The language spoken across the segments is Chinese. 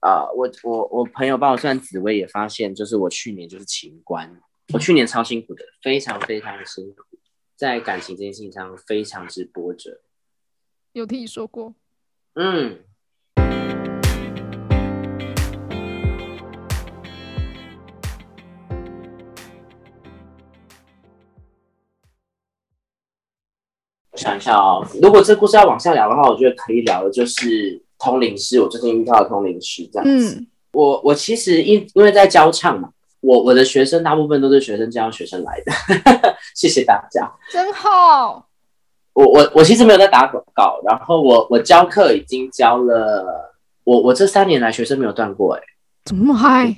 啊、我我我朋友帮我算紫薇也发现，就是我去年就是情关，我去年超辛苦的，非常非常的辛苦，在感情这件事情上非常之波折。有听你说过，嗯，我想一下哦，如果这故事要往下聊的话，我觉得可以聊的就是通灵师，我最近遇到的通灵师这样子。嗯，我我其实因因为在教唱嘛，我我的学生大部分都是学生教学生来的，谢谢大家。真好，我我我其实没有在打广告，然后我我教课已经教了，我我这三年来学生没有断过、欸，怎么那么嗨？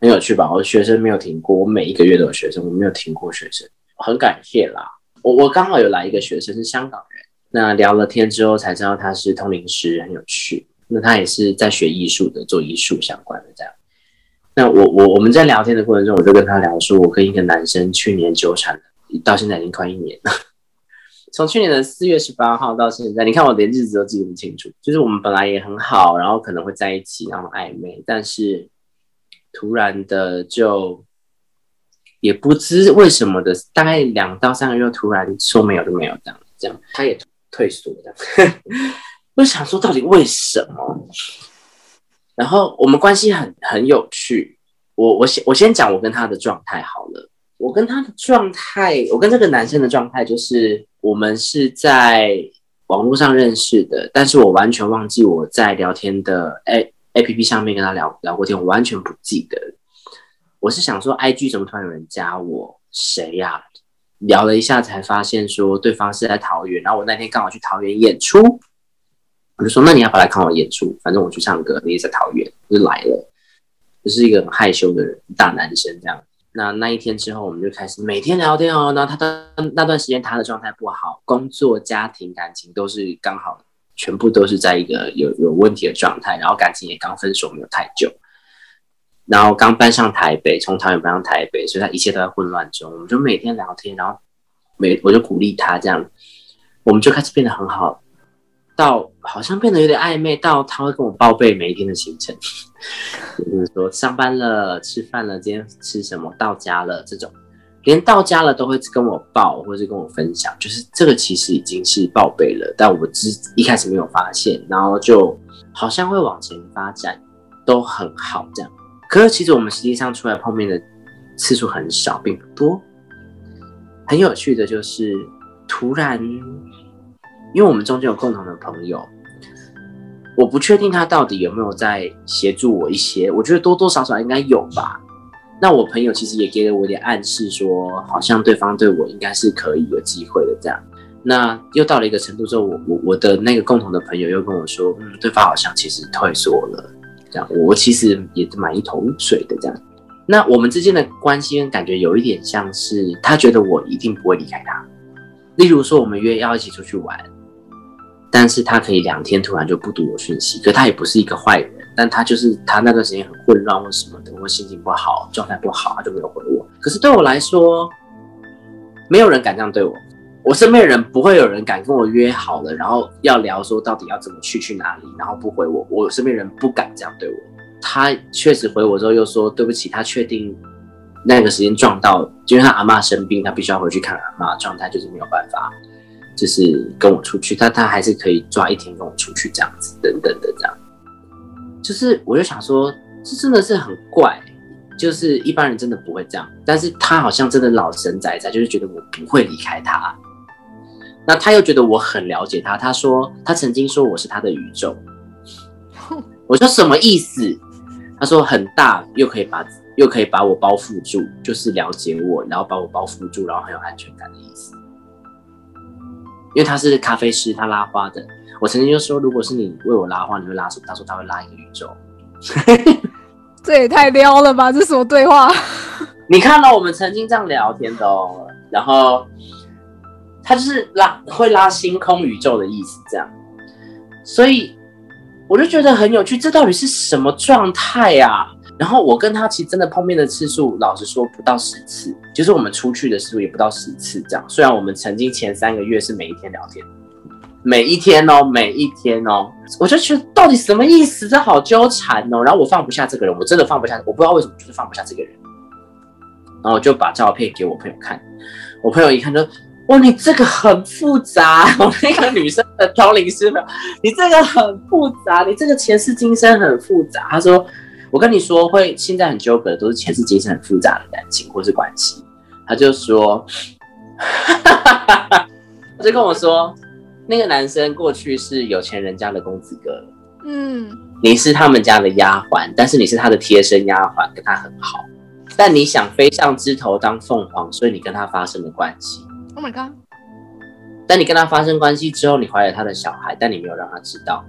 很有趣吧？我的学生没有停过，我每一个月都有学生，我没有停过学生，很感谢啦。我我刚好有来一个学生是香港人，那聊了天之后才知道他是通灵师，很有趣。那他也是在学艺术的，做艺术相关的这样。那我我我们在聊天的过程中，我就跟他聊说，我跟一个男生去年纠缠了，到现在已经快一年了。从去年的四月十八号到现在，你看我连日子都记得不清楚。就是我们本来也很好，然后可能会在一起，然后暧昧，但是突然的就也不知为什么的，大概两到三个月，突然说没有就没有这样，这样他也退缩的。我想说，到底为什么？然后我们关系很很有趣。我我先我先讲我跟他的状态好了。我跟他的状态，我跟这个男生的状态就是，我们是在网络上认识的，但是我完全忘记我在聊天的 A A P P 上面跟他聊聊过天，我完全不记得。我是想说，I G 怎么突然有人加我？谁呀、聊了一下才发现说对方是在桃园，然后我那天刚好去桃园演出，我就说那你要不要来看我演出？反正我去唱歌，你也在桃园，就来了。就是一个很害羞的人，大男生这样。那那一天之后，我们就开始每天聊天哦。然后他的那段时间，他的状态不好，工作、家庭、感情都是刚好，全部都是在一个有有问题的状态。然后感情也刚分手没有太久，然后刚搬上台北，从桃园搬上台北，所以他一切都在混乱中。我们就每天聊天，然后每我就鼓励他这样，我们就开始变得很好，到好像变得有点暧昧，到他会跟我报备每一天的行程。就是说上班了、吃饭了，今天吃什么，到家了这种，连到家了都会跟我报，或者跟我分享。就是这个其实已经是报备了，但我之一开始没有发现，然后就好像会往前发展，都很好这样。可是其实我们实际上出来碰面的次数很少，并不多。很有趣的就是，突然，因为我们中间有共同的朋友。我不确定他到底有没有在协助我一些，我觉得多多少少应该有吧。那我朋友其实也给了我一点暗示说，好像对方对我应该是可以有机会的这样。那又到了一个程度之后，我我我的那个共同的朋友又跟我说，嗯，对方好像其实退缩了，我其实也是蛮一头水的这样。那我们之间的关系跟感觉有一点像是他觉得我一定不会离开他，例如说我们约要一起出去玩。但是他可以两天突然就不读我讯息，可他也不是一个坏人，但他就是他那段时间很混乱或什么的，或心情不好、状态不好，他就没有回我。可是对我来说，没有人敢这样对我，我身边人不会有人敢跟我约好了，然后要聊说到底要怎么去去哪里，然后不回我，我身边人不敢这样对我。他确实回我之后又说对不起，他确定那个时间撞到，因为他阿妈生病，他必须要回去看阿妈，状态就是没有办法。就是跟我出去，但他还是可以抓一天跟我出去这样子，等等的这样。就是我就想说，这真的是很怪，就是一般人真的不会这样，但是他好像真的老神在在，就是觉得我不会离开他。那他又觉得我很了解他，他说他曾经说我是他的宇宙，我说什么意思？他说很大，又可以把又可以把我包覆住，就是了解我，然后把我包覆住，然后很有安全感的意思。因为他是咖啡师，他拉花的。我曾经就说，如果是你为我拉花，你会拉什么？他说他会拉一个宇宙。这也太撩了吧！这什么对话？你看到我们曾经这样聊天的哦，然后他就是拉会拉星空宇宙的意思，这样。所以我就觉得很有趣，这到底是什么状态呀？然后我跟他其实真的碰面的次数，老实说不到十次，就是我们出去的次数也不到十次这样。虽然我们曾经前三个月是每一天聊天，每一天哦，每一天哦，我就觉得到底什么意思？这好纠缠哦。然后我放不下这个人，我真的放不下，我不知道为什么，就是放不下这个人。然后我就把照片给我朋友看，我朋友一看就，哇，你这个很复杂。我那个女生的通灵师朋友，你这个很复杂，你这个前世今生很复杂。他说，我跟你说，会现在很纠葛的都是前世今生很复杂的感情或是关系。他就说，他就跟我说，那个男生过去是有钱人家的公子哥，嗯，你是他们家的丫鬟，但是你是他的贴身丫鬟，跟他很好。但你想飞上枝头当凤凰，所以你跟他发生了关系。Oh my god！但你跟他发生关系之后，你怀了他的小孩，但你没有让他知道。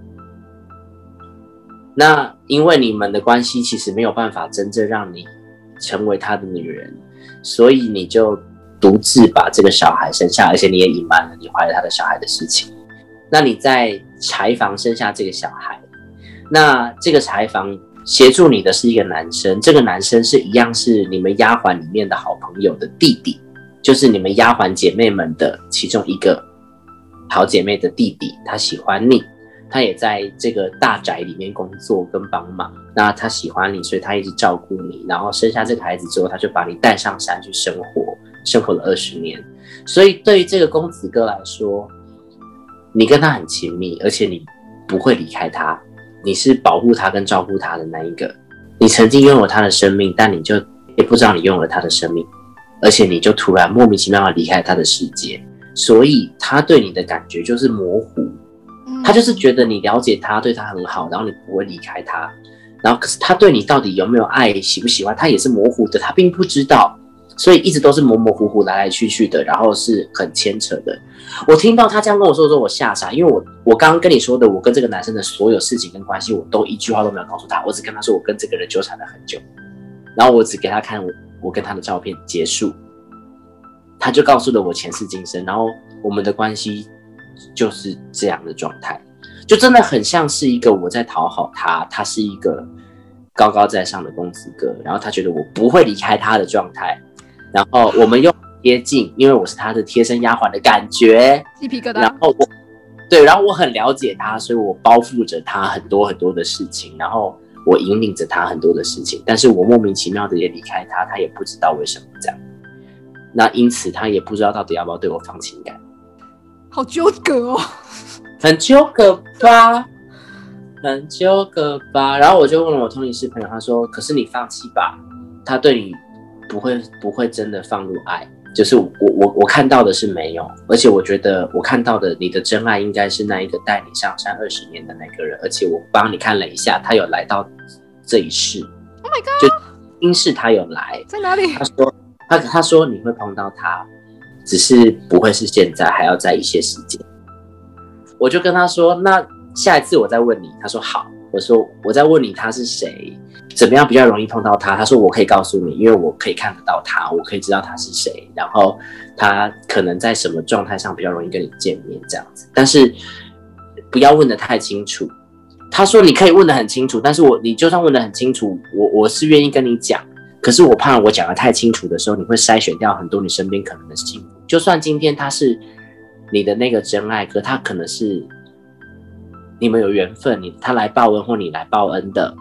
那因为你们的关系其实没有办法真正让你成为他的女人，所以你就独自把这个小孩生下，而且你也隐瞒了你怀了他的小孩的事情。那你在柴房生下这个小孩，那这个柴房协助你的是一个男生，这个男生是一样是你们丫鬟里面的好朋友的弟弟，就是你们丫鬟姐妹们的其中一个好姐妹的弟弟，他喜欢你，他也在这个大宅里面工作跟帮忙。那他喜欢你，所以他一直照顾你。然后生下这个孩子之后，他就把你带上山去生活，生活了二十年。所以对于这个公子哥来说，你跟他很亲密，而且你不会离开他，你是保护他跟照顾他的那一个。你曾经拥有他的生命，但你就也不知道你拥有了他的生命，而且你就突然莫名其妙的离开他的世界，所以他对你的感觉就是模糊。嗯他就是觉得你了解他，对他很好，然后你不会离开他。然后可是他对你到底有没有爱，喜不喜欢，他也是模糊的，他并不知道，所以一直都是模模糊糊来来去去的，然后是很牵扯的。我听到他这样跟我说的时候，我吓傻，因为我我刚刚跟你说的，我跟这个男生的所有事情跟关系，我都一句话都没有告诉他，我只跟他说我跟这个人纠缠了很久，然后我只给他看我我跟他的照片结束，他就告诉了我前世今生，然后我们的关系就是这样的状态，就真的很像是一个我在讨好他，他是一个高高在上的公子哥，然后他觉得我不会离开他的状态，然后我们又贴近，因为我是他的贴身丫鬟的感觉，鸡皮疙瘩。然后我对，然后我很了解他，所以我包覆着他很多很多的事情，然后我引领着他很多的事情，但是我莫名其妙的也离开他，他也不知道为什么这样。那因此他也不知道到底要不要对我放情感，好纠葛哦。很纠葛吧，很纠葛吧。然后我就问了我通灵师朋友，他说：“可是你放弃吧，他对你不会不会真的放入爱，就是我我我看到的是没有，而且我觉得我看到的你的真爱应该是那一个带你上山二十年的那个人，而且我帮你看了一下，他有来到这一世 Oh my god！就今世他有来，在哪里他？说他他说你会碰到他，只是不会是现在，还要在一些时间。我就跟他说，那下一次我再问你。他说好。我说我在问你他是谁，怎么样比较容易碰到他？他说我可以告诉你，因为我可以看得到他，我可以知道他是谁，然后他可能在什么状态上比较容易跟你见面这样子。但是不要问的太清楚。他说你可以问的很清楚，但是我你就算问的很清楚，我我是愿意跟你讲。可是我怕我讲的太清楚的时候，你会筛选掉很多你身边可能的幸福。就算今天他是你的那个真爱，可他可能是你们有缘分，你他来报恩或你来报恩的，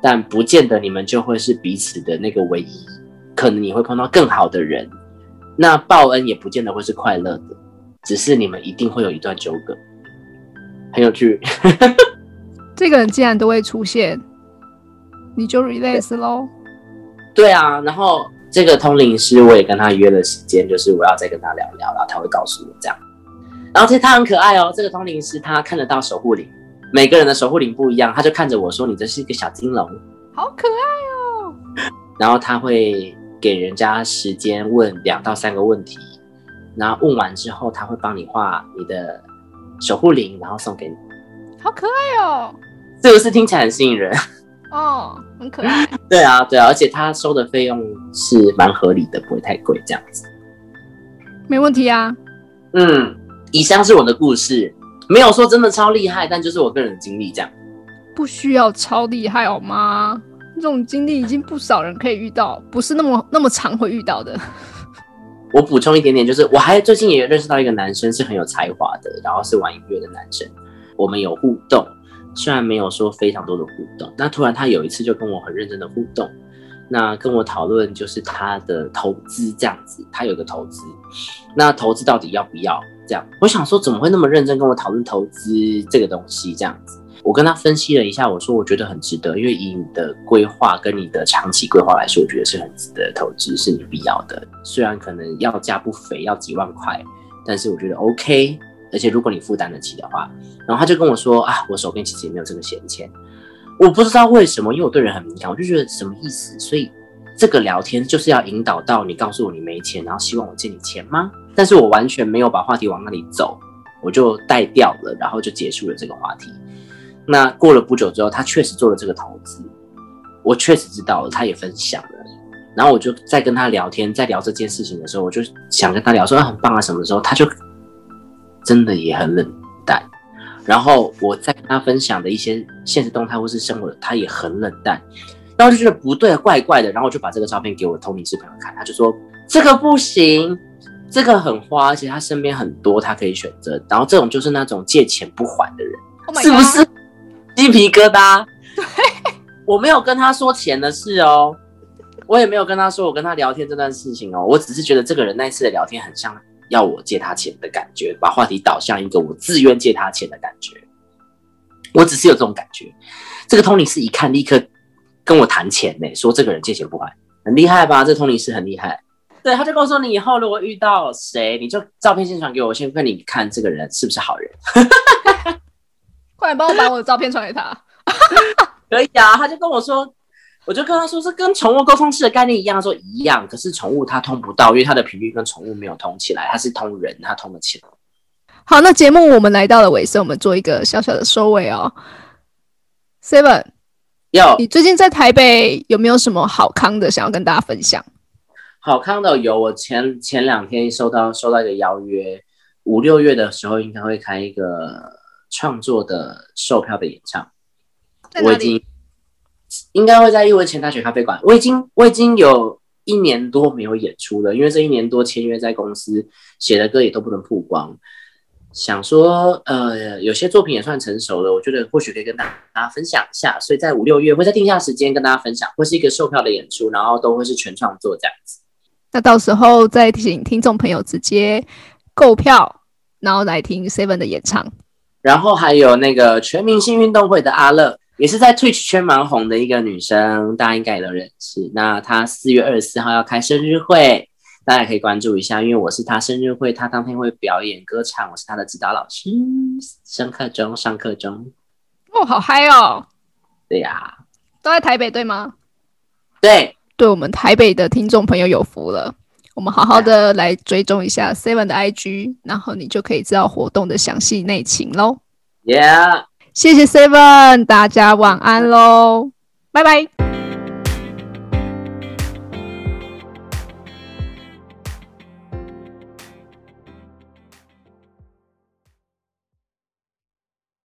但不见得你们就会是彼此的那个唯一。可能你会碰到更好的人，那报恩也不见得会是快乐的，只是你们一定会有一段纠葛，很有趣。这个人既然都会出现，你就 release 喽。对啊，然后这个通灵师我也跟他约了时间，就是我要再跟他聊聊，然后他会告诉我这样。然后其实他很可爱哦，这个通灵师他看得到守护灵，每个人的守护灵不一样，他就看着我说：“你这是一个小金龙。好可爱哦！”然后他会给人家时间问两到三个问题，然后问完之后他会帮你画你的守护灵，然后送给你，好可爱哦！是不是听起来很吸引人？哦，很可爱。对啊，对啊，而且他收的费用是蛮合理的，不会太贵，这样子。没问题啊。嗯，以上是我的故事，没有说真的超厉害，但就是我个人的经历这样。不需要超厉害好吗？这种经历已经不少人可以遇到，不是那么那么常会遇到的。我补充一点点，就是我还最近也认识到一个男生是很有才华的，然后是玩音乐的男生，我们有互动，虽然没有说非常多的互动，那突然他有一次就跟我很认真的互动，那跟我讨论就是他的投资这样子，他有个投资，那投资到底要不要这样？我想说怎么会那么认真跟我讨论投资这个东西这样子？我跟他分析了一下，我说我觉得很值得，因为以你的规划跟你的长期规划来说，我觉得是很值得投资，是你必要的。虽然可能要价不菲，要几万块，但是我觉得 OK。而且如果你负担得起的话，然后他就跟我说啊，我手边其实也没有这个闲钱。我不知道为什么，因为我对人很敏感，我就觉得什么意思？所以这个聊天就是要引导到你告诉我你没钱，然后希望我借你钱吗？但是我完全没有把话题往那里走，我就带掉了，然后就结束了这个话题。那过了不久之后，他确实做了这个投资，我确实知道了，他也分享了。然后我就在跟他聊天，在聊这件事情的时候，我就想跟他聊说很棒啊什么的时候，他就真的也很冷淡。然后我在跟他分享的一些现实动态或是生活，他也很冷淡。然后就觉得不对，怪怪的。然后我就把这个照片给我同龄师朋友看，他就说这个不行，这个很花，而且他身边很多他可以选择。然后这种就是那种借钱不还的人，是不是？鸡皮疙瘩，对，我没有跟他说钱的事哦，我也没有跟他说我跟他聊天这段事情哦，我只是觉得这个人那次的聊天很像要我借他钱的感觉，把话题导向一个我自愿借他钱的感觉，我只是有这种感觉。这个通灵师一看立刻跟我谈钱呢，说这个人借钱不还，很厉害吧？这通灵师很厉害，对，他就跟我说，你以后如果遇到谁，你就照片先传给我，先问你看这个人是不是好人。快帮我把我的照片传给他，可以啊。他就跟我说，我就跟他说，是跟宠物沟通式的概念一样，说一样。可是宠物它通不到，因为它的频率跟宠物没有通起来，它是通人，它通得起来。好，那节目我们来到了尾声，我们做一个小小的收尾哦。Seven，有你最近在台北有没有什么好康的想要跟大家分享？好康的有，我前前两天收到收到一个邀约，五六月的时候应该会开一个。创作的售票的演唱，我已经应该会在一文前大学咖啡馆。我已经我已经有一年多没有演出了，因为这一年多签约在公司写的歌也都不能曝光。想说呃，有些作品也算成熟了，我觉得或许可以跟大家分享一下。所以在五六月会在定下时间跟大家分享，会是一个售票的演出，然后都会是全创作这样子。那到时候再请听众朋友直接购票，然后来听 Seven 的演唱。然后还有那个全明星运动会的阿乐，也是在 Twitch 圈蛮红的一个女生，大家应该也都认识。那她四月二十四号要开生日会，大家可以关注一下，因为我是她生日会，她当天会表演歌唱，我是她的指导老师，上课中，上课中。哦，好嗨哦！对呀，都在台北对吗？对，对我们台北的听众朋友有福了。我们好好的来追踪一下 Seven 的 IG，然后你就可以知道活动的详细内情喽。Yeah，谢谢 Seven，大家晚安喽，拜拜。